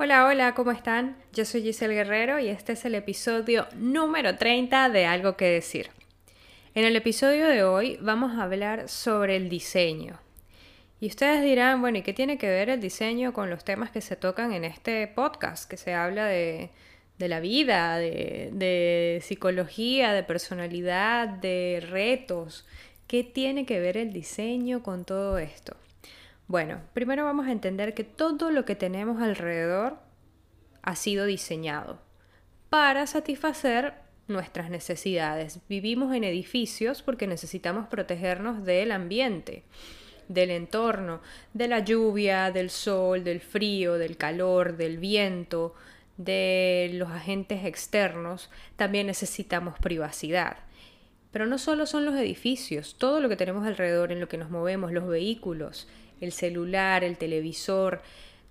Hola, hola, ¿cómo están? Yo soy Giselle Guerrero y este es el episodio número 30 de Algo que decir. En el episodio de hoy vamos a hablar sobre el diseño. Y ustedes dirán, bueno, ¿y qué tiene que ver el diseño con los temas que se tocan en este podcast? Que se habla de, la vida, de, de psicología, de personalidad, de retos. ¿Qué tiene que ver el diseño con todo esto? Bueno, primero vamos a entender que todo lo que tenemos alrededor ha sido diseñado para satisfacer nuestras necesidades. Vivimos en edificios porque necesitamos protegernos del ambiente, del entorno, de la lluvia, del sol, del frío, del calor, del viento, de los agentes externos. También necesitamos privacidad. Pero no solo son los edificios, todo lo que tenemos alrededor, en lo que nos movemos, los vehículos, el celular, el televisor,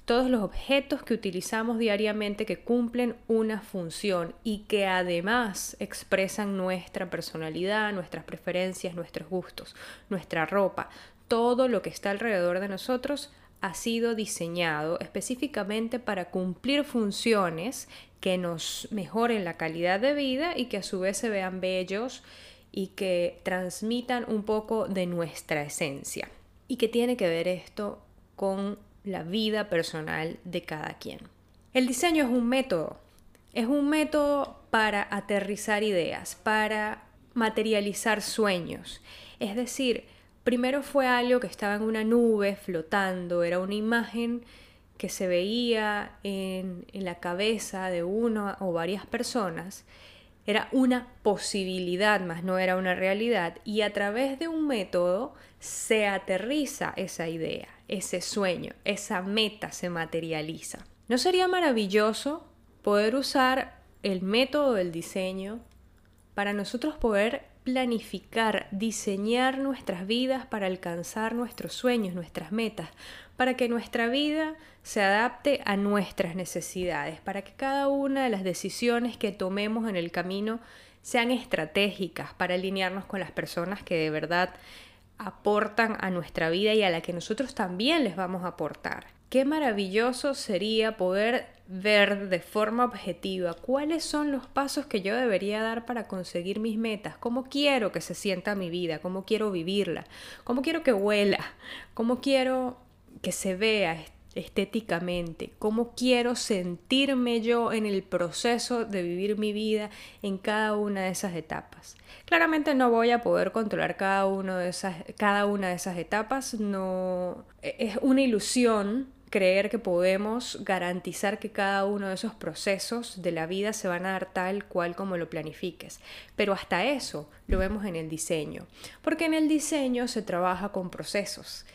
todos los objetos que utilizamos diariamente que cumplen una función y que además expresan nuestra personalidad, nuestras preferencias, nuestros gustos, nuestra ropa, todo lo que está alrededor de nosotros ha sido diseñado específicamente para cumplir funciones que nos mejoren la calidad de vida y que a su vez se vean bellos y que transmitan un poco de nuestra esencia. ¿Y qué tiene que ver esto con la vida personal de cada quien? El diseño es un método, es un método para aterrizar ideas, para materializar sueños. Es decir, primero fue algo que estaba en una nube flotando, era una imagen que se veía en, en la cabeza de una o varias personas era una posibilidad, más no era una realidad, y a través de un método se aterriza esa idea, ese sueño, esa meta se materializa. ¿No sería maravilloso poder usar el método del diseño para nosotros poder planificar, diseñar nuestras vidas para alcanzar nuestros sueños, nuestras metas, para que nuestra vida se adapte a nuestras necesidades, para que cada una de las decisiones que tomemos en el camino sean estratégicas para alinearnos con las personas que de verdad aportan a nuestra vida y a la que nosotros también les vamos a aportar. Qué maravilloso sería poder ver de forma objetiva cuáles son los pasos que yo debería dar para conseguir mis metas, cómo quiero que se sienta mi vida, cómo quiero vivirla, cómo quiero que huela, cómo quiero que se vea estéticamente, cómo quiero sentirme yo en el proceso de vivir mi vida en cada una de esas etapas. Claramente no voy a poder controlar cada, de esas, cada una de esas etapas, no e, es una ilusión creer que podemos garantizar que cada uno de esos procesos de la vida se van a dar tal cual como lo planifiques. Pero hasta eso lo vemos en el diseño, porque en el diseño se trabaja con procesos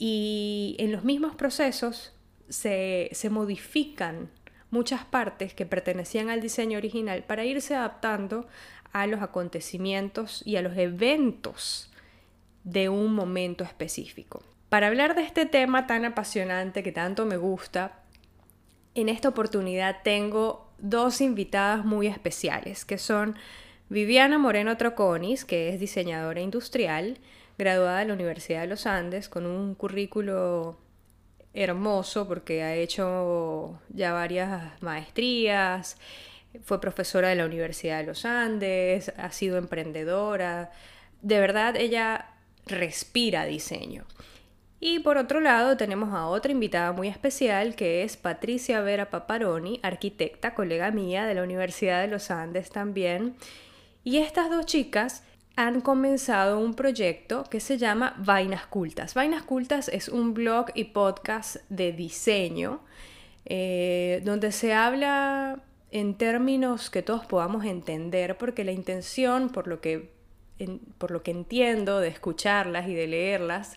y en los mismos procesos se, se modifican muchas partes que pertenecían al diseño original para irse adaptando a los acontecimientos y a los eventos de un momento específico. Para hablar de este tema tan apasionante que tanto me gusta, en esta oportunidad tengo dos invitadas muy especiales, que son Viviana Moreno Troconis, que es diseñadora industrial, graduada de la Universidad de los Andes, con un currículo hermoso porque ha hecho ya varias maestrías, fue profesora de la Universidad de los Andes, ha sido emprendedora. De verdad, ella respira diseño. Y por otro lado tenemos a otra invitada muy especial que es Patricia Vera Paparoni, arquitecta, colega mía de la Universidad de los Andes también. Y estas dos chicas han comenzado un proyecto que se llama Vainas Cultas. Vainas Cultas es un blog y podcast de diseño eh, donde se habla en términos que todos podamos entender porque la intención, por lo que, por lo que entiendo de escucharlas y de leerlas,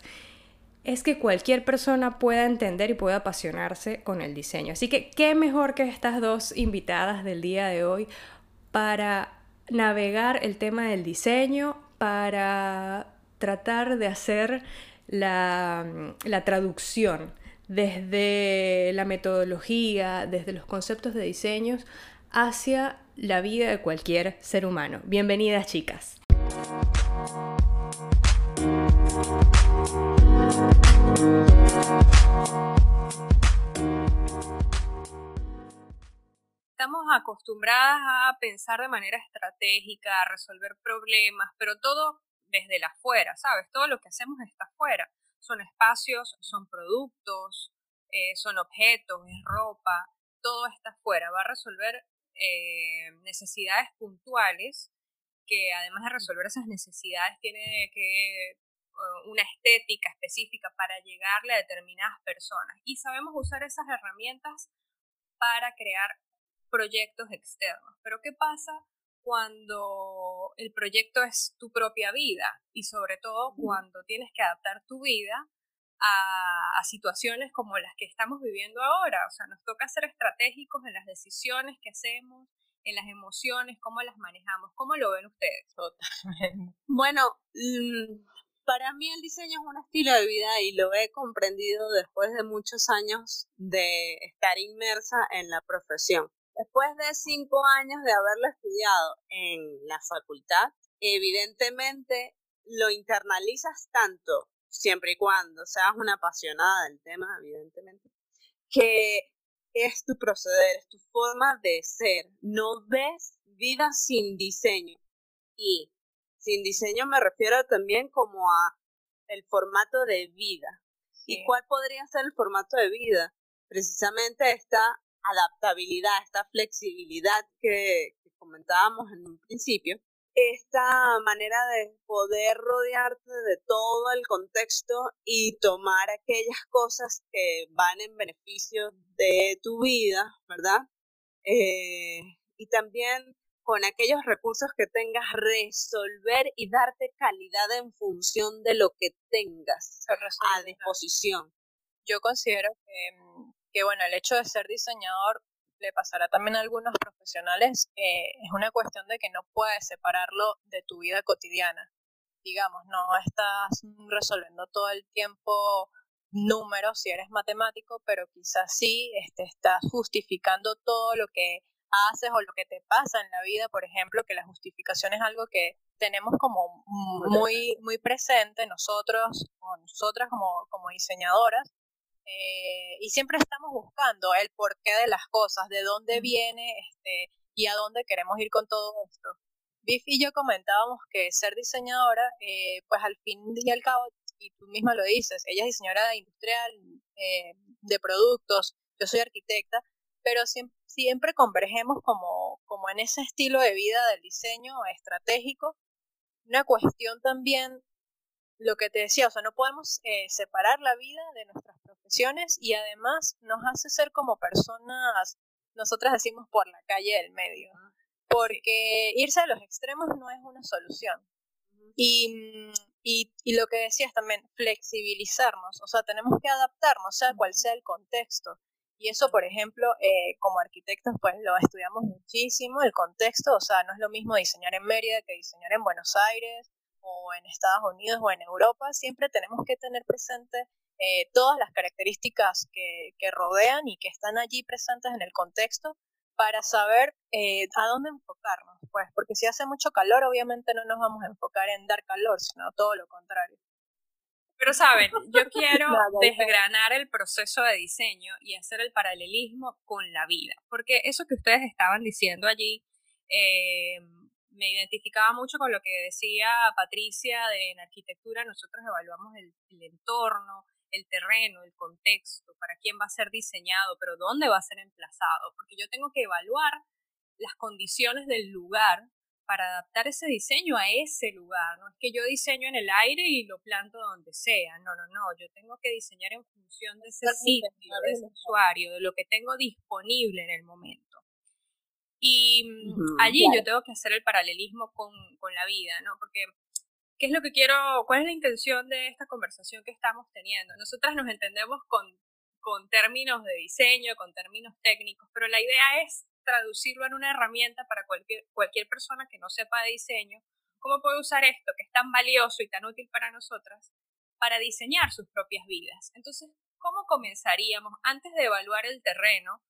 es que cualquier persona pueda entender y pueda apasionarse con el diseño. Así que, ¿qué mejor que estas dos invitadas del día de hoy para navegar el tema del diseño, para tratar de hacer la, la traducción desde la metodología, desde los conceptos de diseños, hacia la vida de cualquier ser humano. Bienvenidas chicas. Estamos acostumbradas a pensar de manera estratégica, a resolver problemas, pero todo desde la afuera, ¿sabes? Todo lo que hacemos está afuera. Son espacios, son productos, eh, son objetos, es ropa, todo está afuera. Va a resolver eh, necesidades puntuales que además de resolver esas necesidades tiene que eh, una estética específica para llegarle a determinadas personas y sabemos usar esas herramientas para crear proyectos externos. Pero ¿qué pasa cuando el proyecto es tu propia vida y sobre todo cuando tienes que adaptar tu vida a, situaciones como las que estamos viviendo ahora? O sea, nos toca ser estratégicos en las decisiones que hacemos, en las emociones, cómo las manejamos. ¿Cómo lo ven ustedes? Totalmente. Bueno, mm, para mí el diseño es un estilo de vida y lo he comprendido después de muchos años de estar inmersa en la profesión. Después de cinco años de haberlo estudiado en la facultad, evidentemente lo internalizas tanto, siempre y cuando seas una apasionada del tema, evidentemente, que es tu proceder, es tu forma de ser. No ves vida sin diseño. Y sin diseño me refiero también como a el formato de vida. ¿Y cuál podría ser el formato de vida? Precisamente esta adaptabilidad, esta flexibilidad que, que comentábamos en un principio, esta manera de poder rodearte de todo el contexto y tomar aquellas cosas que van en beneficio de tu vida, ¿verdad? Eh, y también con aquellos recursos que tengas, resolver y darte calidad en función de lo que tengas a disposición. Yo considero que, mm, que, bueno, el hecho de ser diseñador le pasará también a algunos profesionales, eh, es una cuestión de que no puedes separarlo de tu vida cotidiana. Digamos, no estás resolviendo todo el tiempo números si eres matemático, pero quizás sí este, estás justificando todo lo que haces o lo que te pasa en la vida, por ejemplo, que la justificación es algo que tenemos como muy, muy presente nosotros o nosotras como, como diseñadoras, eh, y siempre estamos buscando el porqué de las cosas, de dónde viene este, y a dónde queremos ir con todo esto. Biff y yo comentábamos que ser diseñadora, eh, pues al fin y al cabo, y tú misma lo dices, ella es diseñadora industrial, eh, de productos, yo soy arquitecta, pero siempre, siempre convergemos como, como en ese estilo de vida del diseño estratégico. Una cuestión también lo que te decía, o sea, no podemos eh, separar la vida de nuestras profesiones y además nos hace ser como personas, nosotras decimos por la calle del medio, porque irse a los extremos no es una solución. Y, y, y, lo que decías también, flexibilizarnos, o sea, tenemos que adaptarnos, sea cual sea el contexto. Y eso, por ejemplo, eh, como arquitectos, pues lo estudiamos muchísimo, el contexto, o sea, no es lo mismo diseñar en Mérida que diseñar en Buenos Aires o en Estados Unidos o en Europa, siempre tenemos que tener presente eh, todas las características que, que, rodean y que están allí presentes en el contexto para saber eh, a dónde enfocarnos, pues, porque si hace mucho calor, obviamente no nos vamos a enfocar en dar calor, sino todo lo contrario. Pero saben, yo quiero desgranar el proceso de diseño y hacer el paralelismo con la vida, porque eso que ustedes estaban diciendo allí eh, me identificaba mucho con lo que decía Patricia de en arquitectura, nosotros evaluamos el, entorno, el terreno, el contexto, para quién va a ser diseñado, pero dónde va a ser emplazado, porque yo tengo que evaluar las condiciones del lugar para adaptar ese diseño a ese lugar. No es que yo diseño en el aire y lo planto donde sea. No, no, no. Yo tengo que diseñar en función de ese sitio, de ese usuario, de lo que tengo disponible en el momento. Y mm, allí yo tengo que hacer el paralelismo con, con la vida, ¿no? Porque ¿qué es lo que quiero, cuál es la intención de esta conversación que estamos teniendo? Nosotras nos entendemos con, con términos de diseño, con términos técnicos, pero la idea es traducirlo en una herramienta para cualquier, cualquier persona que no sepa de diseño, cómo puede usar esto que es tan valioso y tan útil para nosotras para diseñar sus propias vidas. Entonces, ¿cómo comenzaríamos antes de evaluar el terreno?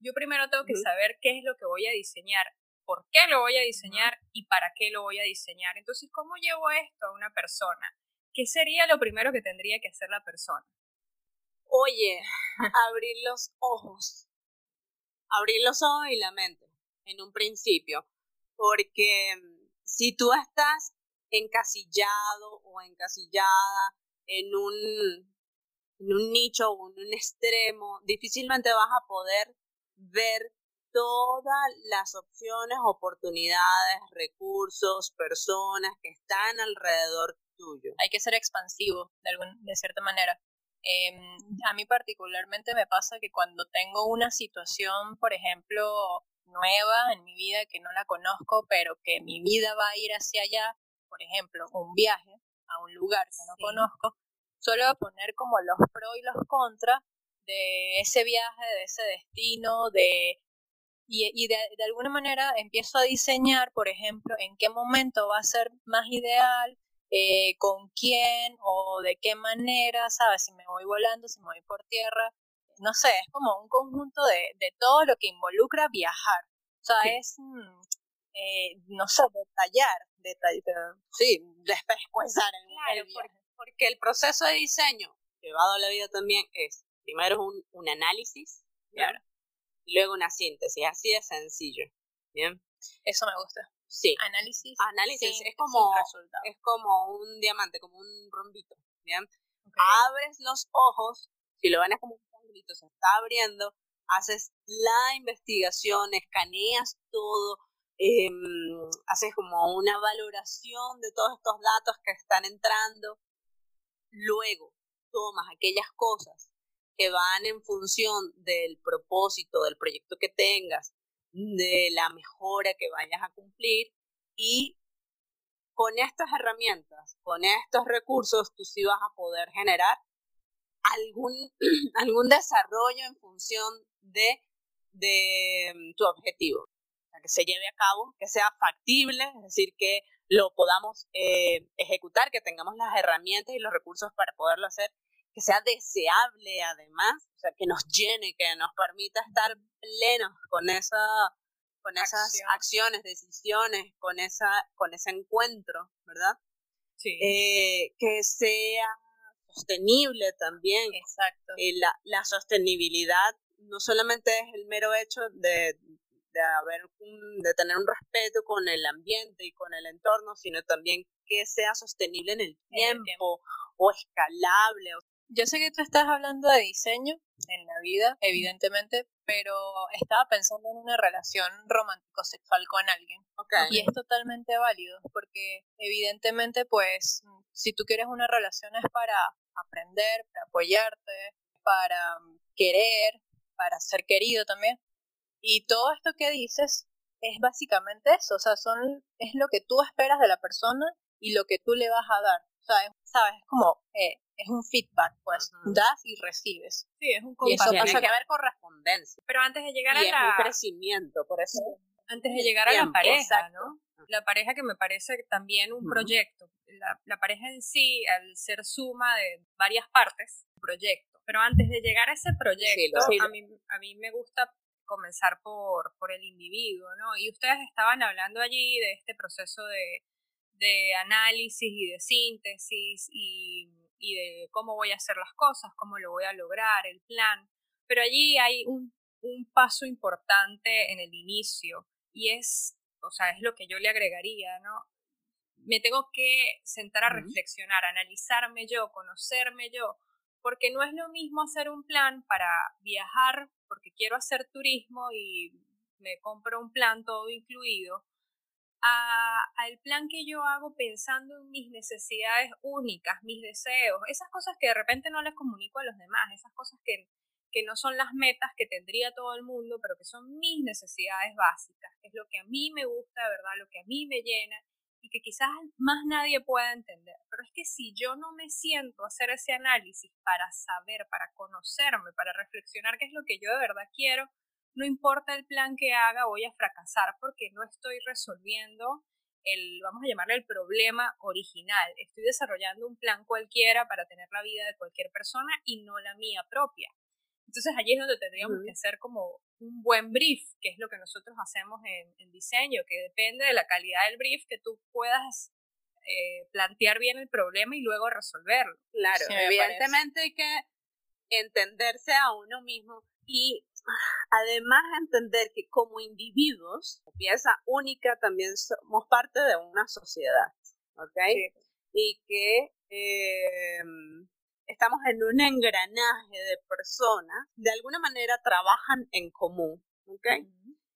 Yo primero tengo que saber qué es lo que voy a diseñar, por qué lo voy a diseñar y para qué lo voy a diseñar. Entonces, ¿cómo llevo esto a una persona? ¿Qué sería lo primero que tendría que hacer la persona? Oye, abrir los ojos abrir los ojos y la mente en un principio, porque mm, si tú estás encasillado o encasillada en un, en un nicho o en un extremo, difícilmente vas a poder ver todas las opciones, oportunidades, recursos, personas que están alrededor tuyo. Hay que ser expansivo de, algún, de cierta manera. Em, a mí particularmente me pasa que cuando tengo una situación, por ejemplo, nueva en mi vida que no la conozco, pero que mi vida va a ir hacia allá, por ejemplo, un viaje a un lugar que no conozco, suelo poner como los pros y los contras de ese viaje, de ese destino, de y, y de, de, alguna manera empiezo a diseñar, por ejemplo, en qué momento va a ser más ideal, eh, con quién o de qué manera, ¿sabes? Si me voy volando, si me voy por tierra, no sé, es como un conjunto de, de todo lo que involucra viajar. O sea, es, mm, eh, no sé, detallar, detallar, sí, despescuezar el, claro, Porque el proceso de diseño llevado a la vida también es, primero es un, un análisis, claro. y luego una síntesis, así de sencillo, ¿bien? Eso me gusta. Sí. Análisis. Análisis es como, es como un diamante, como un rombito, ¿bien? Abres los ojos, si lo ven es como un triangulito, se está abriendo, haces la investigación, escaneas todo, eh, haces como una valoración de todos estos datos que están entrando, luego tomas aquellas cosas que van en función del propósito del proyecto que tengas, de la mejora que vayas a cumplir y con estas herramientas, con estos recursos, tú sí vas a poder generar algún, algún desarrollo en función de, de mm, tu objetivo. que se lleve a cabo, que sea factible, es decir, que lo podamos eh, ejecutar, que tengamos las herramientas y los recursos para poderlo hacer, que sea deseable además, o sea, que nos llene, que nos permita estar plenos con esa con esas acciones, decisiones, con esa con ese encuentro, ¿verdad? Sí. Eh, que sea sostenible también. Exacto. Eh, la, la sostenibilidad no solamente es el mero hecho de, de haber de tener un respeto con el ambiente y con el entorno, sino también que sea sostenible en el tiempo, en el tiempo. o escalable. Yo sé que tú estás hablando de diseño en la vida, evidentemente, pero estaba pensando en una relación romántico-sexual con alguien. Y es totalmente válido, porque evidentemente, pues, si tú quieres una relación es para aprender, para apoyarte, para querer, para ser querido también. Y todo esto que dices es básicamente eso, o sea, son, es lo que tú esperas de la persona y lo que tú le vas a dar. O sea, ¿sabes? Es como, eh, es un feedback, pues das y recibes. Sí, es un Y eso pasa que haber correspondencia. Pero antes de llegar y a la... un crecimiento, por eso. Antes de llegar a la pareja, ¿no? La pareja que me parece también un proyecto. La, la, pareja en sí, al ser suma de varias partes, proyecto. Pero antes de llegar a ese proyecto, A, mí, a mí me gusta comenzar por, por el individuo, ¿no? Y ustedes estaban hablando allí de este proceso de, de análisis y de síntesis y y de cómo voy a hacer las cosas, cómo lo voy a lograr, el plan. Pero allí hay un, un paso importante en el inicio y es, o sea, es lo que yo le agregaría, ¿no? Me tengo que sentar a reflexionar, analizarme yo, conocerme yo, porque no es lo mismo hacer un plan para viajar, porque quiero hacer turismo y me compro un plan todo incluido, al plan que yo hago pensando en mis necesidades únicas, mis deseos, esas cosas que de repente no les comunico a los demás, esas cosas que, que no son las metas que tendría todo el mundo, pero que son mis necesidades básicas, es lo que a mí me gusta, ¿verdad? Lo que a mí me llena y que quizás más nadie pueda entender. Pero es que si yo no me siento a hacer ese análisis para saber, para conocerme, para reflexionar qué es lo que yo de verdad quiero, no importa el plan que haga, voy a fracasar porque no estoy resolviendo el, vamos a llamarle el problema original. Estoy desarrollando un plan cualquiera para tener la vida de cualquier persona y no la mía propia. Entonces allí es donde tendríamos que hacer como un buen brief, que es lo que nosotros hacemos en, diseño, que depende de la calidad del brief que tú puedas eh, plantear bien el problema y luego resolverlo. Claro, evidentemente hay que entenderse a uno mismo y además entender que como individuos, pieza única, también somos parte de una sociedad, ¿ok? Y que em, estamos en un engranaje de personas, de alguna manera trabajan en común, ¿ok?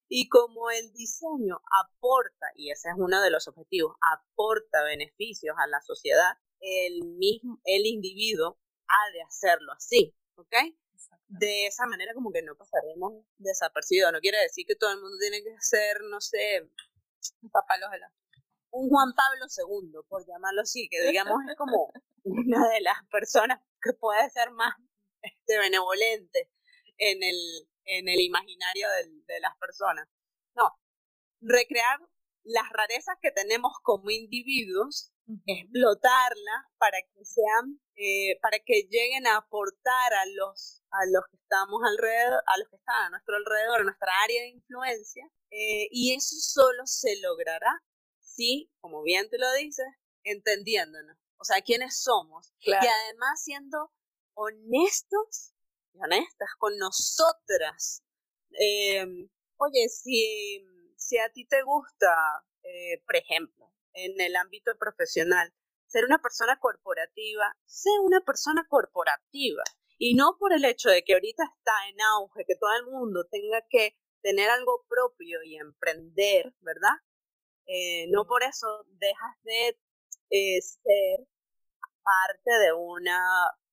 Y como el diseño aporta, y ese es uno de los objetivos, aporta beneficios a la sociedad, el mismo, el individuo ha de hacerlo así, ¿ok? De esa manera como que no pasaremos desapercibidos. No quiere decir que todo el mundo tiene que ser, no sé, un un Juan Pablo II, por llamarlo así, que digamos es como una de las personas que puede ser más este, benevolente en el, en el imaginario de, las personas. No, recrear las rarezas que tenemos como individuos, explotarlas para que sean, eh, para que lleguen a aportar a los, a los que estamos alrededor, a los que están a nuestro alrededor, a nuestra área de influencia, eh, y eso solo se logrará si, como bien te lo dices, entendiéndonos, o sea, quiénes somos, y además siendo honestos y honestas con nosotras. Em, oye, si, si a ti te gusta, eh, por ejemplo, en el ámbito profesional, ser una persona corporativa, sé una persona corporativa. Y no por el hecho de que ahorita está en auge, que todo el mundo tenga que tener algo propio y emprender, ¿verdad? Eh, no por eso dejas de eh, ser parte de una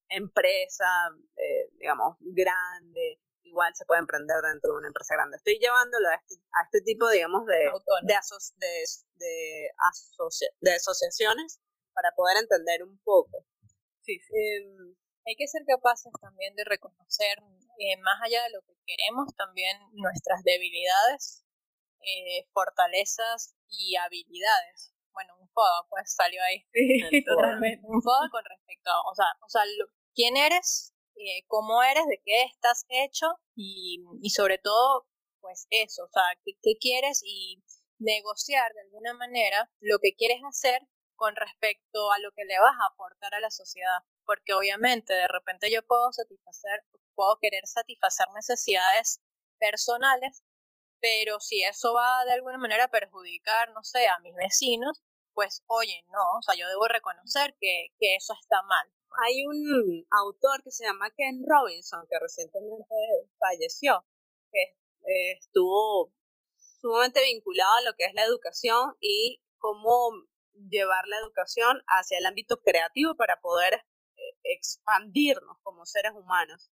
empresa, eh, digamos, grande, igual se puede emprender dentro de una empresa grande. Estoy llevándolo a este, a este tipo, digamos, de, de, de, de, asociaciones para poder entender un poco. Sí, em, hay que ser capaces también de reconocer, eh, más allá de lo que queremos, también nuestras debilidades, eh, fortalezas y habilidades bueno, un foda, pues salió ahí. Totalmente. Un foda con respecto a, o sea, o sea quién eres, eh, cómo eres, de qué estás hecho y, y sobre todo, pues eso, o sea, qué, qué quieres y negociar de alguna manera lo que quieres hacer con respecto a lo que le vas a aportar a la sociedad. Porque obviamente de repente yo puedo satisfacer, puedo querer satisfacer necesidades personales, pero si eso va de alguna manera a perjudicar, no sé, a mis vecinos, pues oye, no, o sea, yo debo reconocer que, que eso está mal. Hay un autor que se llama Ken Robinson, que recientemente falleció, que eh, estuvo sumamente vinculado a lo que es la educación y cómo llevar la educación hacia el ámbito creativo para poder eh, expandirnos como seres humanos.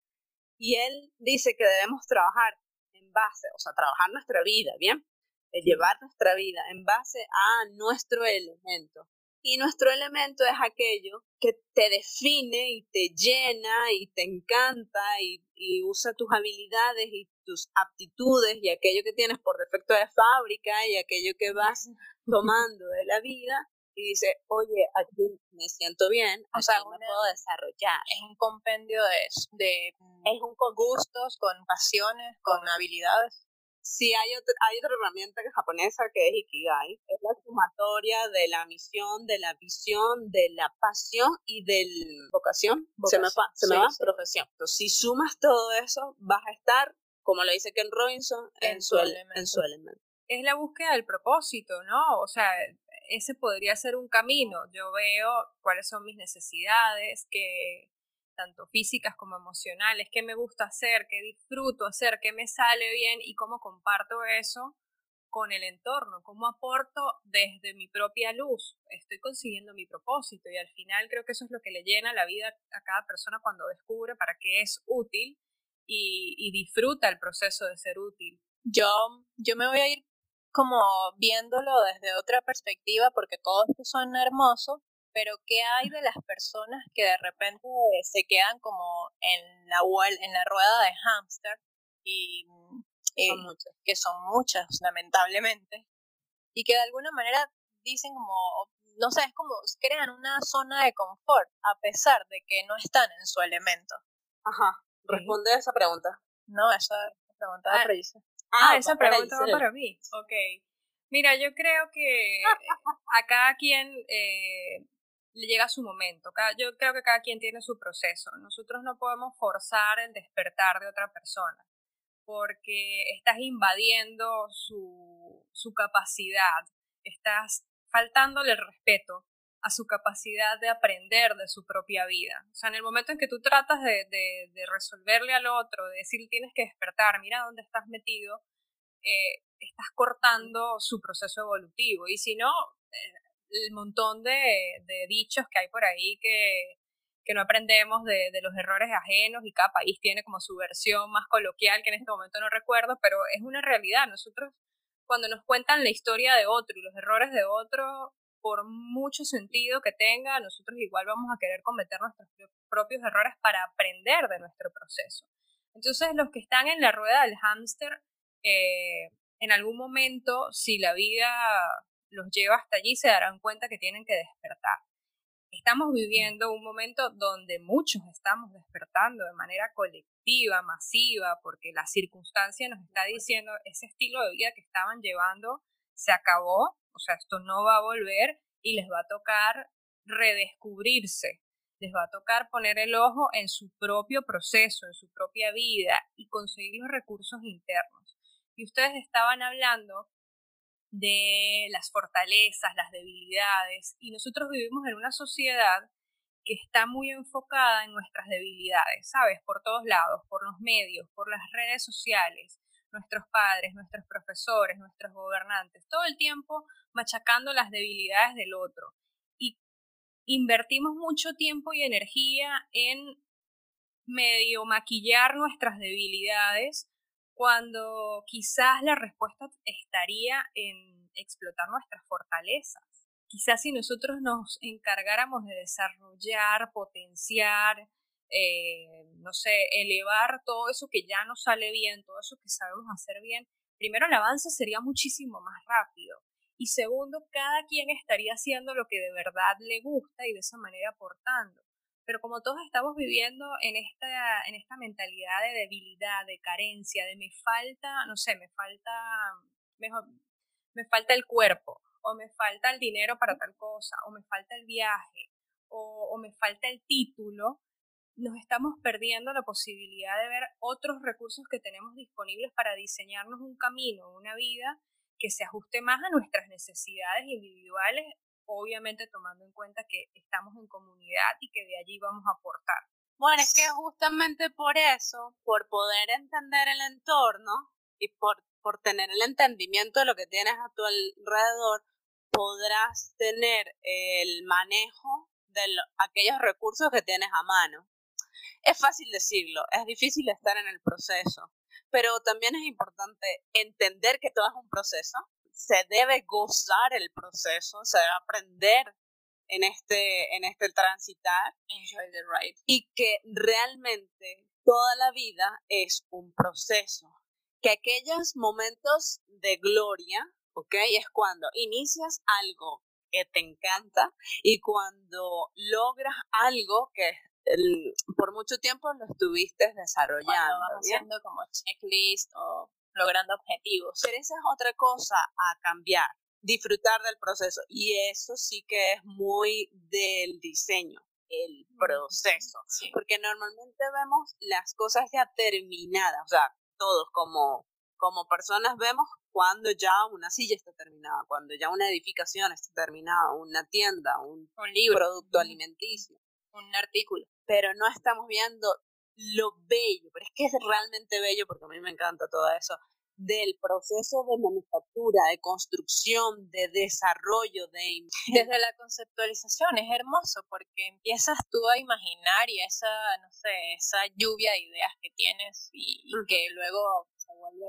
Y él dice que debemos trabajar en base, o sea, trabajar nuestra vida, ¿bien? Llevar nuestra vida en base a nuestro elemento. Y nuestro elemento es aquello que te define y te llena y te encanta y, y usa tus habilidades y tus aptitudes y aquello que tienes por defecto de fábrica y aquello que vas tomando de la vida y dice, oye, aquí me siento bien, o sea, me puedo desarrollar. Es un compendio de, de es un con gustos, con pasiones, con habilidades. Sí, hay otra, hay otra herramienta japonesa que es Ikigai. Es la sumatoria de la misión, de la visión, de la pasión y de la vocación. Se me, va, se me va, profesión. Entonces, si sumas todo eso, vas a estar, como lo dice Ken Robinson, en, su, en su elemento. Es la búsqueda del propósito, ¿no? O sea, ese podría ser un camino. Yo veo cuáles son mis necesidades, que tanto físicas como emocionales, qué me gusta hacer, qué disfruto hacer, qué me sale bien y cómo comparto eso con el entorno, cómo aporto desde mi propia luz, estoy consiguiendo mi propósito y al final creo que eso es lo que le llena la vida a cada persona cuando descubre para qué es útil y, disfruta el proceso de ser útil. Yo, yo me voy a ir como viéndolo desde otra perspectiva, porque todo esto suena hermoso, pero ¿qué hay de las personas que de repente se quedan como en la, en la rueda de hámster y, son muchas. que son muchas, lamentablemente, y que de alguna manera dicen como, no sé, es como crean una zona de confort a pesar de que no están en su elemento. Ajá, responde a esa pregunta. No, esa pregunta ah, Ah, esa pregunta va para mí. Ok. Mira, yo creo que a cada quien eh, le llega su momento. yo creo que cada quien tiene su proceso. Nosotros no podemos forzar el despertar de otra persona. porque estás invadiendo su, su capacidad, estás faltándole el respeto a su capacidad de aprender de su propia vida. O sea, en el momento en que tú tratas de, de, resolverle al otro, de decir tienes que despertar, mira dónde estás metido, eh, estás cortando su proceso evolutivo. Y si no, eh, el montón de, de, dichos que hay por ahí que, que no aprendemos de, de, los errores ajenos y cada país tiene como su versión más coloquial que en este momento no recuerdo, pero es una realidad. Nosotros cuando nos cuentan la historia de otro y los errores de otro, por mucho sentido que tenga, nosotros igual vamos a querer cometer nuestros propios errores para aprender de nuestro proceso. Entonces, los que están en la rueda del hámster, eh, en algún momento, si la vida los lleva hasta allí, se darán cuenta que tienen que despertar. Estamos viviendo un momento donde muchos estamos despertando de manera colectiva, masiva, porque la circunstancia nos está diciendo ese estilo de vida que estaban llevando se acabó, o sea, esto no va a volver y les va a tocar redescubrirse, les va a tocar poner el ojo en su propio proceso, en su propia vida y conseguir los recursos internos. Y ustedes estaban hablando de las fortalezas, las debilidades, y nosotros vivimos en una sociedad que está muy enfocada en nuestras debilidades, ¿sabes? Por todos lados, por los medios, por las redes sociales, nuestros padres, nuestros profesores, nuestros gobernantes, todo el tiempo machacando las debilidades del otro. Y invertimos mucho tiempo y energía en medio maquillar nuestras debilidades cuando quizás la respuesta estaría en explotar nuestras fortalezas. Quizás si nosotros nos encargáramos de desarrollar, potenciar, eh, no sé, elevar todo eso que ya nos sale bien, todo eso que sabemos hacer bien, primero el avance sería muchísimo más rápido. Y segundo, cada quien estaría haciendo lo que de verdad le gusta y de esa manera aportando. Pero como todos estamos viviendo en esta, en esta mentalidad de debilidad, de carencia, de me falta, no sé, me falta, mejor, me falta el cuerpo, o me falta el dinero para tal cosa, o me falta el viaje, o, o me falta el título, nos estamos perdiendo la posibilidad de ver otros recursos que tenemos disponibles para diseñarnos un camino, una vida que se ajuste más a nuestras necesidades individuales, obviamente tomando en cuenta que estamos en comunidad y que de allí vamos a aportar. Bueno, es que justamente por eso, por poder entender el entorno y por, por tener el entendimiento de lo que tienes a tu alrededor, podrás tener el manejo de aquellos recursos que tienes a mano. Es fácil decirlo, es difícil estar en el proceso, pero también es importante entender que todo es un proceso, se debe gozar el proceso, se debe aprender en este, en este transitar Enjoy the ride. y que realmente toda la vida es un proceso, que aquellos momentos de gloria, ¿ok? Es cuando inicias algo que te encanta y cuando logras algo que por mucho tiempo lo estuviste desarrollando. haciendo como checklist o logrando objetivos. Pero esa es otra cosa a cambiar, disfrutar del proceso. Y eso sí que es muy del diseño, el proceso. Porque normalmente vemos las cosas ya terminadas, o sea, todos como, como personas vemos cuando ya una silla está terminada, cuando ya una edificación está terminada, una tienda, un, un libro, producto alimenticio un artículo. Pero no estamos viendo lo bello, pero es que es realmente bello porque a mí me encanta todo eso, del proceso de manufactura, de construcción, de desarrollo, de... Desde la conceptualización es hermoso porque empiezas tú a imaginar y esa, no sé, esa lluvia de ideas que tienes y, que luego se vuelve,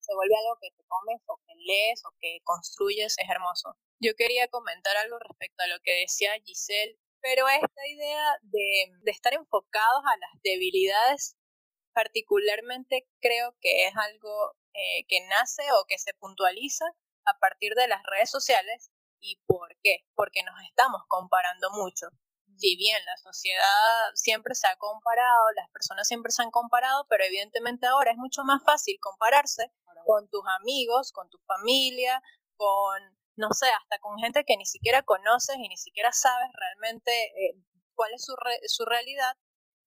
se vuelve algo que te comes o que lees o que construyes, es hermoso. Yo quería comentar algo respecto a lo que decía Giselle pero esta idea de, estar enfocados a las debilidades, particularmente creo que es algo eh, que nace o que se puntualiza a partir de las redes sociales. ¿Y por qué? Porque nos estamos comparando mucho. Si bien la sociedad siempre se ha comparado, las personas siempre se han comparado, pero evidentemente ahora es mucho más fácil compararse con tus amigos, con tu familia, con no sé, hasta con gente que ni siquiera conoces y ni siquiera sabes realmente eh, cuál es su, su realidad,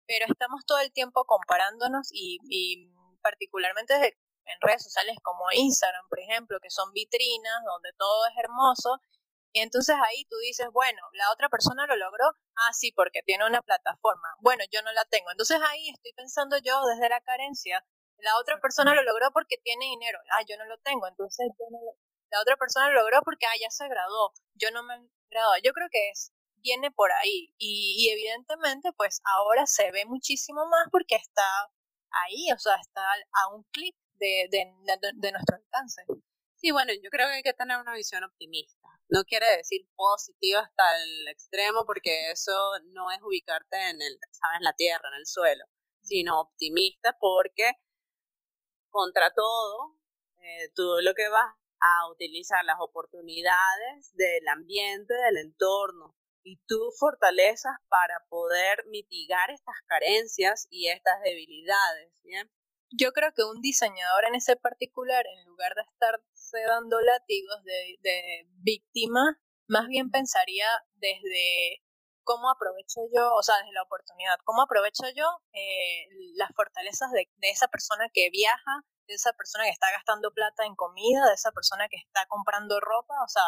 pero estamos todo el tiempo comparándonos y, particularmente en redes sociales como Instagram, por ejemplo, que son vitrinas donde todo es hermoso. Y entonces ahí tú dices, bueno, la otra persona lo logró, ah, sí, porque tiene una plataforma. Bueno, yo no la tengo. Entonces ahí estoy pensando yo desde la carencia, la otra persona lo logró porque tiene dinero, ah, yo no lo tengo. Entonces yo no la otra persona lo logró porque, ah, ya se graduó, yo no me he graduado. Yo creo que es viene por ahí y, y evidentemente pues ahora se ve muchísimo más porque está ahí, o sea, está a un clic de, de, nuestro alcance. Sí, bueno, yo creo que hay que tener una visión optimista. No quiere decir positiva hasta el extremo, porque eso no es ubicarte en el, sabes, en la tierra, en el suelo, sino optimista porque contra todo, eh, tú lo que vas a utilizar las oportunidades del ambiente, del entorno y tus fortalezas para poder mitigar estas carencias y estas debilidades. Yo creo que un diseñador en ese particular, en lugar de estarse dando látigos de, de víctima, más bien pensaría desde cómo aprovecho yo, o sea, desde la oportunidad, cómo aprovecho yo eh, las fortalezas de, esa persona que viaja, de esa persona que está gastando plata en comida, de esa persona que está comprando ropa, o sea,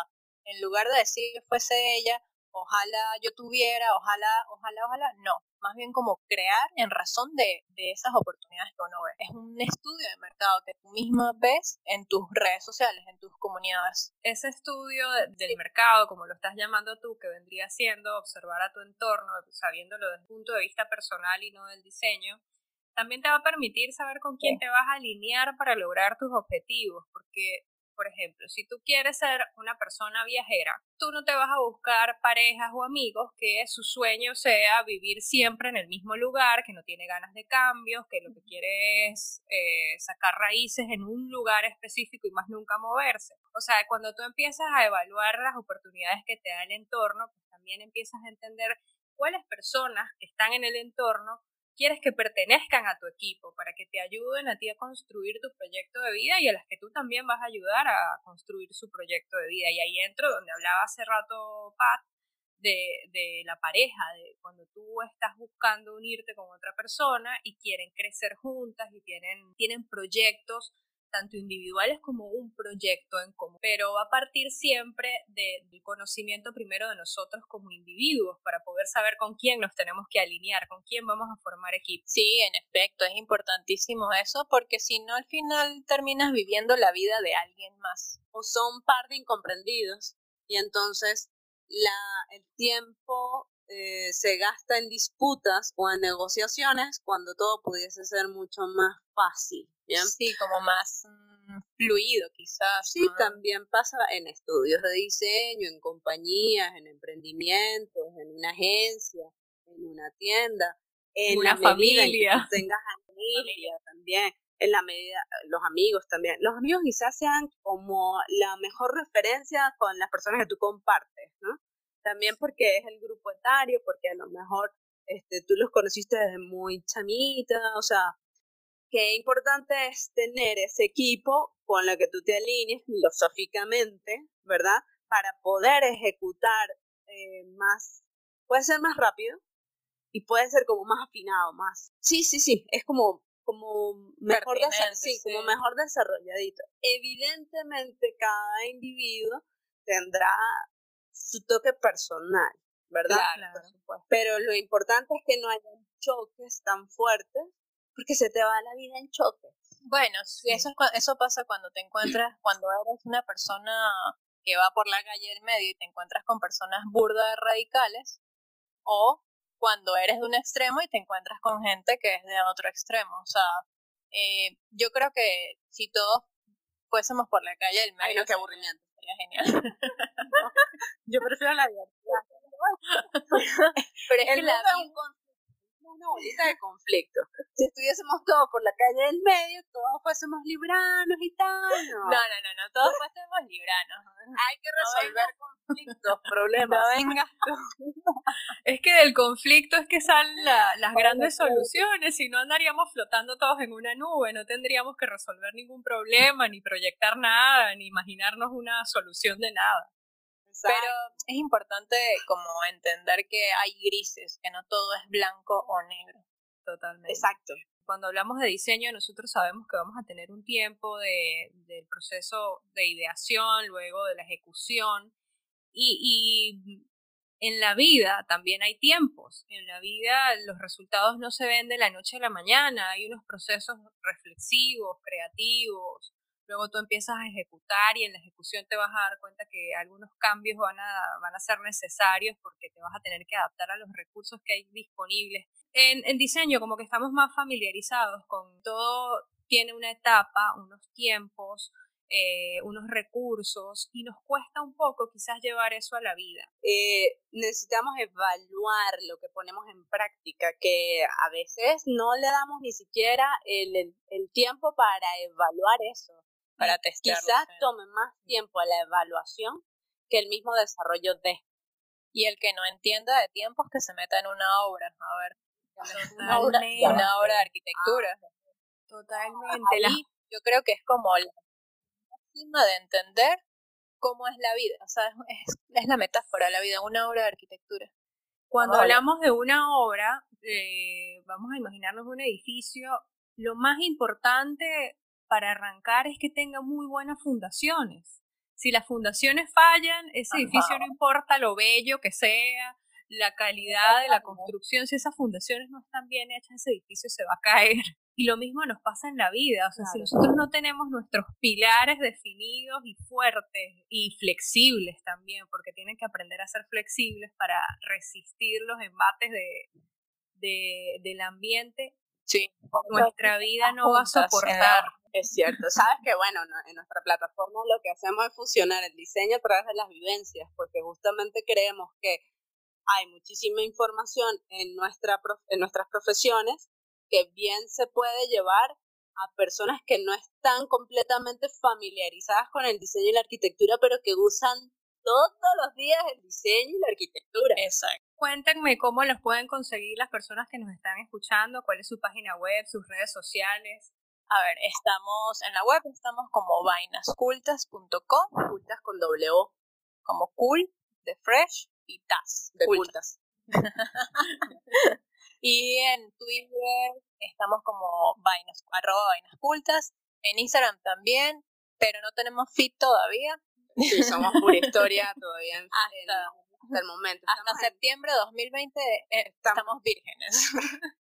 en lugar de decir que fuese ella, ojalá yo tuviera, ojalá, ojalá, ojalá, no, más bien como crear en razón de, de esas oportunidades que uno ve. Es un estudio de mercado que tú misma ves en tus redes sociales, en tus comunidades. Ese estudio del mercado, como lo estás llamando tú, que vendría siendo observar a tu entorno, sabiéndolo desde el punto de vista personal y no del diseño, también te va a permitir saber con quién te vas a alinear para lograr tus objetivos, porque por ejemplo, si tú quieres ser una persona viajera, tú no te vas a buscar parejas o amigos que su sueño sea vivir siempre en el mismo lugar, que no tiene ganas de cambios, que lo que quiere es eh, sacar raíces en un lugar específico y más nunca moverse. O sea, cuando tú empiezas a evaluar las oportunidades que te da el entorno, pues también empiezas a entender cuáles personas que están en el entorno quieres que pertenezcan a tu equipo para que te ayuden a ti a construir tu proyecto de vida y a las que tú también vas a ayudar a construir su proyecto de vida. Y ahí entro donde hablaba hace rato Pat de, de la pareja, de cuando tú estás buscando unirte con otra persona y quieren crecer juntas y tienen, tienen proyectos tanto individuales como un proyecto en común, pero va a partir siempre del conocimiento primero de nosotros como individuos para poder saber con quién nos tenemos que alinear, con quién vamos a formar equipo. Sí, en efecto, es importantísimo eso porque si no al final terminas viviendo la vida de alguien más. O son par de incomprendidos y entonces el tiempo eh, se gasta en disputas o en negociaciones cuando todo pudiese ser mucho más fácil. Sí, como más mm, fluido quizás. Sí, también pasa en estudios de diseño, en compañías, en emprendimientos, en una agencia, en una tienda, en una familia. tengas familia también, en la medida, los amigos también. Los amigos quizás sean como la mejor referencia con las personas que tú compartes, ¿no? También porque es el grupo etario, porque a lo mejor este, tú los conociste desde muy chamita, o sea, qué importante es tener ese equipo con el que tú te alinees filosóficamente, ¿verdad? Para poder ejecutar eh, más, puede ser más rápido y puede ser como más afinado, más. Sí, sí, sí, es como como mejor, sí, como mejor desarrolladito. Evidentemente cada individuo tendrá su toque personal, ¿verdad? Claro, Pero lo importante es que no haya choques tan fuertes porque se te va la vida en choque. Bueno, eso, eso pasa cuando te encuentras, cuando eres una persona que va por la calle del medio y te encuentras con personas burdas radicales, o cuando eres de un extremo y te encuentras con gente que es de otro extremo. O sea, eh, yo creo que si todos fuésemos por la calle del medio... Ay, no, qué aburrimiento. Sería genial. yo prefiero la vida. Pero es que la vida una bolita de conflicto. Si estuviésemos todos por la calle del medio, todos fuésemos libranos y tal. No, no, no, no, todos fuésemos libranos. Hay que resolver conflictos, problemas. venga es que del conflicto es que salen las grandes soluciones, si no andaríamos flotando todos en una nube, no tendríamos que resolver ningún problema, ni proyectar nada, ni imaginarnos una solución de nada. Pero es importante como entender que hay grises, que no todo es blanco o negro. Totalmente. Exacto. cuando hablamos de diseño, nosotros sabemos que vamos a tener un tiempo de, del proceso de ideación, luego de la ejecución, y, y en la vida también hay tiempos. En la vida los resultados no se ven de la noche a la mañana, hay unos procesos reflexivos, creativos. Luego tú empiezas a ejecutar y en la ejecución te vas a dar cuenta que algunos cambios van a, van a ser necesarios porque te vas a tener que adaptar a los recursos que hay disponibles. En, en diseño como que estamos más familiarizados con todo, tiene una etapa, unos tiempos, eh, unos recursos y nos cuesta un poco quizás llevar eso a la vida. Eh, necesitamos evaluar lo que ponemos en práctica, que a veces no le damos ni siquiera el, el, tiempo para evaluar eso. Para testar. Quizás tome más tiempo a la evaluación que el mismo desarrollo de. Y el que no entienda de tiempos que se meta en una obra, a ver. Una obra, una obra de arquitectura. Ah, totalmente. yo creo que es como la de entender cómo es la vida. O sea, es, es la metáfora, la vida, una obra de arquitectura. Cuando hablamos de una obra, eh, vamos a imaginarnos un edificio, lo más importante para arrancar es que tenga muy buenas fundaciones. Si las fundaciones fallan, ese edificio no importa lo bello que sea, la calidad de la construcción, si esas fundaciones no están bien hechas, ese edificio se va a caer. Y lo mismo nos pasa en la vida, o sea, si nosotros no tenemos nuestros pilares definidos y fuertes y flexibles también, porque tienen que aprender a ser flexibles para resistir los embates de, del ambiente, sí. nuestra vida no va a soportar. Es cierto, sabes que bueno, en nuestra plataforma lo que hacemos es fusionar el diseño a través de las vivencias, porque justamente creemos que hay muchísima información en, nuestra, en nuestras profesiones que bien se puede llevar a personas que no están completamente familiarizadas con el diseño y la arquitectura, pero que usan todos los días el diseño y la arquitectura. Exacto. Cuéntenme cómo los pueden conseguir las personas que nos están escuchando, cuál es su página web, sus redes sociales. A ver, estamos en la web, estamos como vainascultas.com, cultas con W, como cool, de fresh y tas, de cultas. Y en Twitter estamos como vainas, arroba vainas cultas. En Instagram también, pero no tenemos feed todavía. Sí, somos pura historia todavía hasta, el momento. hasta septiembre de 2020 eh, estamos, vírgenes.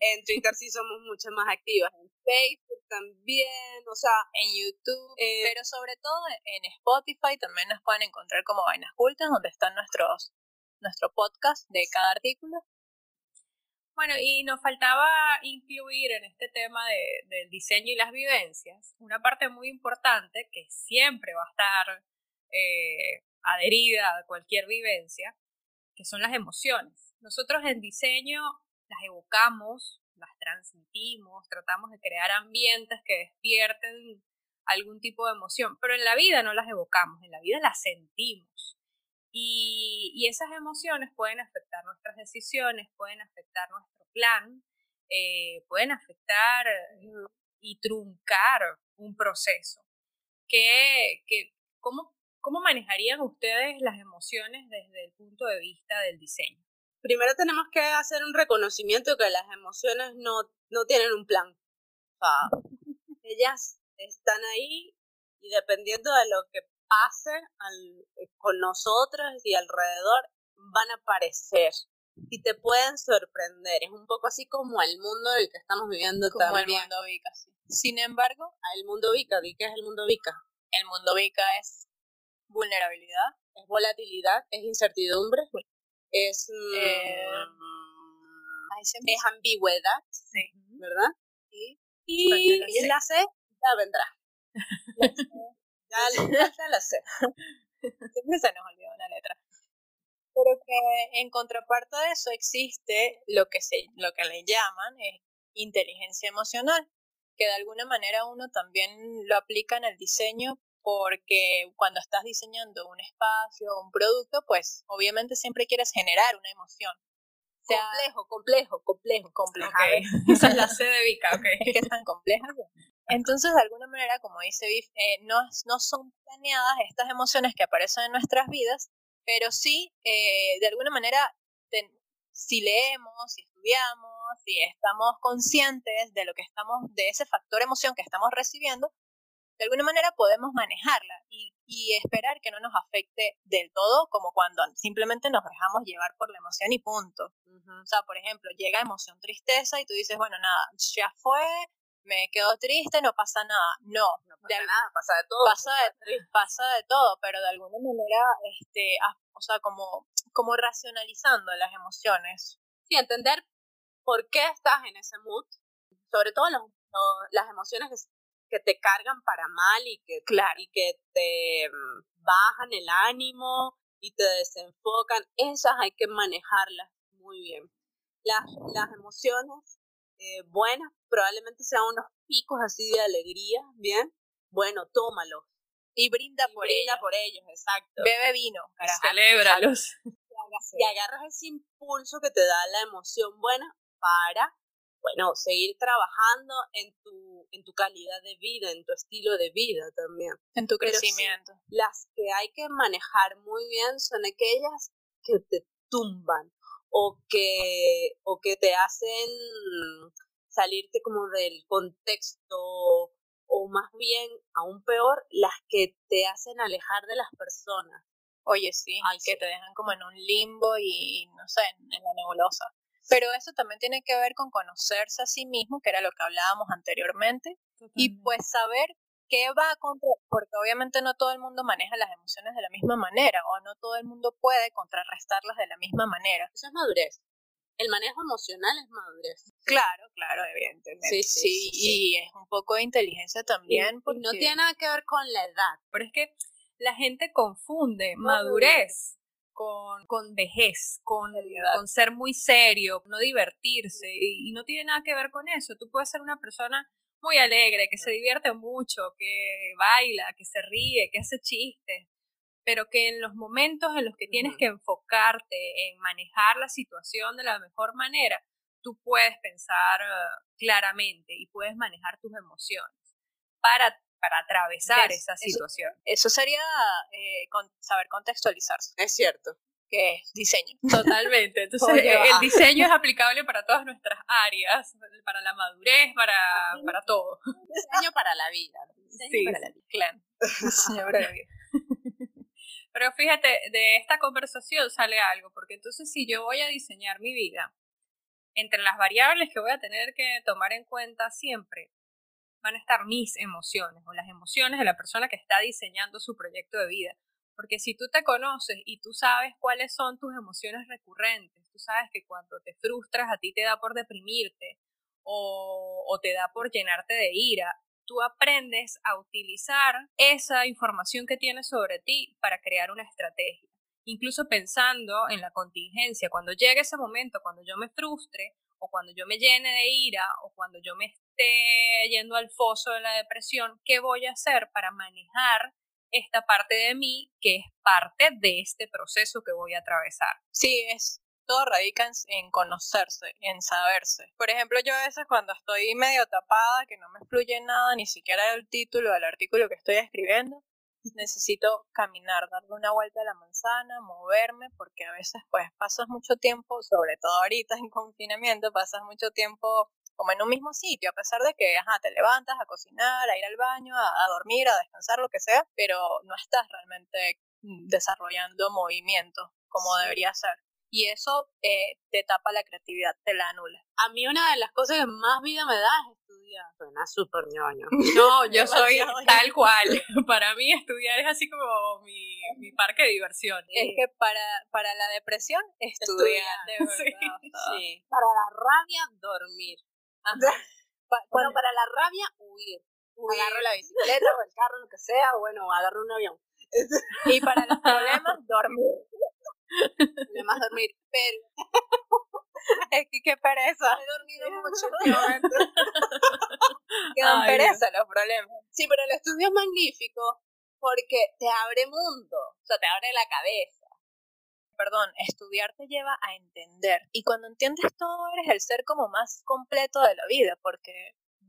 en Twitter sí somos mucho más activas. En Facebook también, o sea, en YouTube. Eh, pero sobre todo en Spotify también nos pueden encontrar como Vainas Cultas, donde están nuestros nuestro podcast de cada artículo. Bueno, y nos faltaba incluir en este tema de, del diseño y las vivencias una parte muy importante que siempre va a estar eh, adherida a cualquier vivencia, que son las emociones. Nosotros en diseño las evocamos, las transmitimos, tratamos de crear ambientes que despierten algún tipo de emoción, pero en la vida no las evocamos, en la vida las sentimos. Y, esas emociones pueden afectar nuestras decisiones, pueden afectar nuestro plan, eh, pueden afectar y truncar un proceso. ¿Qué, cómo, ¿Cómo manejarían ustedes las emociones desde el punto de vista del diseño? Primero tenemos que hacer un reconocimiento que las emociones no, no tienen un plan. ellas están ahí y dependiendo de lo que pase eh, con nosotros y alrededor van a aparecer y te pueden sorprender. Es un poco así como el mundo del que estamos viviendo como el mundo Vika, Sin embargo, el mundo Vika, ¿qué es el mundo Vika? El mundo Vika es vulnerabilidad, es volatilidad, es incertidumbre, es, mm, eh, es ambigüedad, ¿verdad? Y, y la C ya vendrá. Ya, la sé. Siempre se nos olvida una letra. Pero que en contraparte de eso existe lo que, se, lo que le llaman es inteligencia emocional, que de alguna manera uno también lo aplica en el diseño porque cuando estás diseñando un espacio o un producto, pues obviamente siempre quieres generar una emoción. complejo, complejo, complejo, complejo. Esa es la C de Vika, ok. Es que es tan compleja. Entonces, de alguna manera, como dice Biff, eh, no, no son planeadas estas emociones que aparecen en nuestras vidas, pero sí, eh, de alguna manera, si leemos, si estudiamos, si estamos conscientes de lo que estamos, de ese factor emoción que estamos recibiendo, de alguna manera podemos manejarla y, esperar que no nos afecte del todo, como cuando simplemente nos dejamos llevar por la emoción y punto. O sea, por ejemplo, llega emoción tristeza y tú dices, bueno, nada, ya fue, me quedo triste, no pasa nada. No, no pasa nada, pasa de todo. Pasa de, pasa de todo, pero de alguna manera, este, o sea, como, como racionalizando las emociones. Sí, entender por qué estás en ese mood, sobre todo las emociones que, te cargan para mal y que, y que te mm, bajan el ánimo y te desenfocan, esas hay que manejarlas muy bien. Las, las emociones eh, buenas, probablemente sean unos picos así de alegría, ¿bien? Bueno, tómalo Y brinda por brinda por ellos, exacto. Bebe vino, Celébralos. Y agarras ese impulso que te da la emoción buena para, bueno, seguir trabajando en tu, en tu calidad de vida, en tu estilo de vida también. En tu crecimiento. las que hay que manejar muy bien son aquellas que te tumban o que, o que te hacen salirte como del contexto o más bien, aún peor, las que te hacen alejar de las personas. Oye, sí, que te dejan como en un limbo y, no sé, en, la nebulosa. Pero eso también tiene que ver con conocerse a sí mismo, que era lo que hablábamos anteriormente, y pues saber ¿qué va contra? Porque obviamente no todo el mundo maneja las emociones de la misma manera o no todo el mundo puede contrarrestarlas de la misma manera. Eso es madurez. El manejo emocional es madurez. Claro, claro, evidentemente. Sí, sí, y es un poco de inteligencia también. Porque... no tiene nada que ver con la edad. Pero es que la gente confunde madurez con, con vejez, con, con ser muy serio, no divertirse, y no tiene nada que ver con eso. Tú puedes ser una persona muy alegre, que se divierte mucho, que baila, que se ríe, que hace chistes, pero que en los momentos en los que tienes que enfocarte en manejar la situación de la mejor manera, tú puedes pensar eh, claramente y puedes manejar tus emociones para, para atravesar esa situación. Eso, sería eh, saber contextualizarse. Es cierto que es diseño. Totalmente. Entonces, el diseño es aplicable para todas nuestras áreas, para la madurez, para, para todo. Diseño para la vida. sí, para la vida. Claro. Diseño para la vida. Pero fíjate, de esta conversación sale algo, porque entonces si yo voy a diseñar mi vida, entre las variables que voy a tener que tomar en cuenta siempre, van a estar mis emociones o las emociones de la persona que está diseñando su proyecto de vida. Porque si tú te conoces y tú sabes cuáles son tus emociones recurrentes, tú sabes que cuando te frustras a ti te da por deprimirte o, te da por llenarte de ira, tú aprendes a utilizar esa información que tienes sobre ti para crear una estrategia. Incluso pensando en la contingencia, cuando llegue ese momento, cuando yo me frustre o cuando yo me llene de ira o cuando yo me esté yendo al foso de la depresión, ¿qué voy a hacer para manejar esta parte de mí que es parte de este proceso que voy a atravesar. Sí, es todo radica en, conocerse, en saberse. Por ejemplo, yo a veces cuando estoy medio tapada, que no me fluye nada, ni siquiera el título del artículo que estoy escribiendo, necesito caminar, darle una vuelta a la manzana, moverme, porque a veces pues pasas mucho tiempo, sobre todo ahorita en confinamiento, pasas mucho tiempo como en un mismo sitio, a pesar de que ajá, te levantas a cocinar, a ir al baño, a, dormir, a descansar, lo que sea, pero no estás realmente desarrollando movimiento como debería ser. Y eso eh, te tapa la creatividad, te la anula. A mí una de las cosas que más vida me da es estudiar. Suena súper ñoño. No, yo soy tal cual. Para mí estudiar es así como mi, mi parque de diversión. Es que para, para la depresión, estudiar. de verdad. sí. Para la rabia, dormir. Bueno, para la rabia, huir. Agarro la bicicleta o el carro, lo que sea, o bueno, agarro un avión. y para los problemas, dormir. Además, dormir. Pero. es que qué pereza. He dormido mucho Quedan pereza los problemas. Sí, pero el estudio es magnífico porque te abre mundo, o sea, te abre la cabeza perdón, estudiar te lleva a entender. Y cuando entiendes todo, eres el ser como más completo de la vida, porque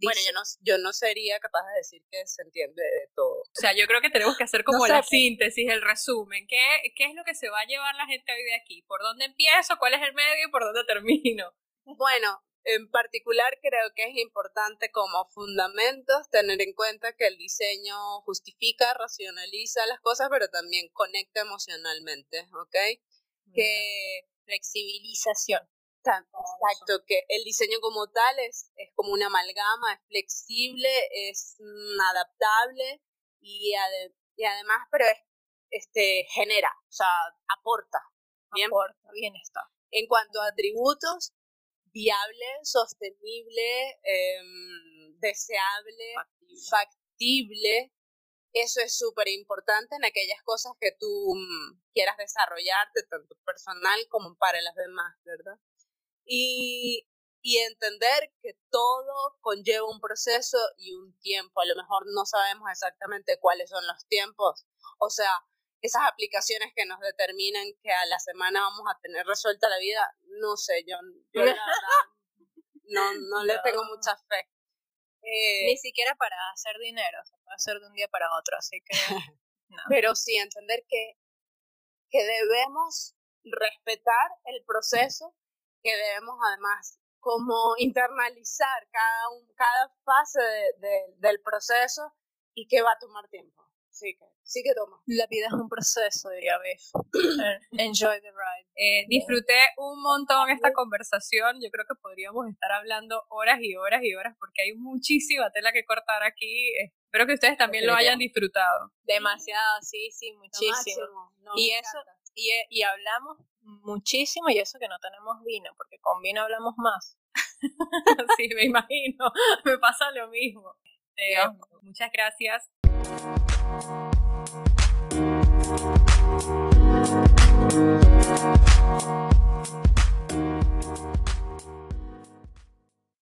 bueno, yo no, yo no sería capaz de decir que se entiende de todo. O sea, yo creo que tenemos que hacer como la síntesis, el resumen. ¿Qué, ¿Qué es lo que se va a llevar la gente hoy de aquí? ¿Por dónde empiezo? ¿Cuál es el medio? ¿Y por dónde termino? Bueno, En particular creo que es importante como fundamentos tener en cuenta que el diseño justifica, racionaliza las cosas, pero también conecta emocionalmente, ¿ok? Que flexibilización. Exacto, que el diseño como tal es, es como una amalgama, es flexible, es mm, adaptable y, y además, pero es, este, genera, o sea, aporta. Bien, aporta, está. En cuanto a atributos, viable, sostenible, em, deseable, factible. Eso es súper importante en aquellas cosas que tú mm, quieras desarrollarte, tanto personal como para las demás, ¿verdad? Y, y entender que todo conlleva un proceso y un tiempo. A lo mejor no sabemos exactamente cuáles son los tiempos. O sea, esas aplicaciones que nos determinan que a la semana vamos a tener resuelta la vida, no sé, yo, yo la verdad no, no, le tengo mucha fe. Eh, Ni siquiera para hacer dinero, se puede hacer de un día para otro, así que... Pero sí, entender que, que debemos respetar el proceso, que debemos además como internalizar cada, cada fase del proceso y que va a tomar tiempo. Sí que, sí que toma. La vida es un proceso, diría Beth. Enjoy the ride. Eh, disfruté un montón esta conversación. Yo creo que podríamos estar hablando horas y horas y horas porque hay muchísima tela que cortar aquí. Espero que ustedes también lo hayan disfrutado. Demasiado, sí, sí, muchísimo. y eso, y, y hablamos muchísimo y eso que no tenemos vino, porque con vino hablamos más. sí, me imagino. Me pasa lo mismo. Eh, muchas gracias. you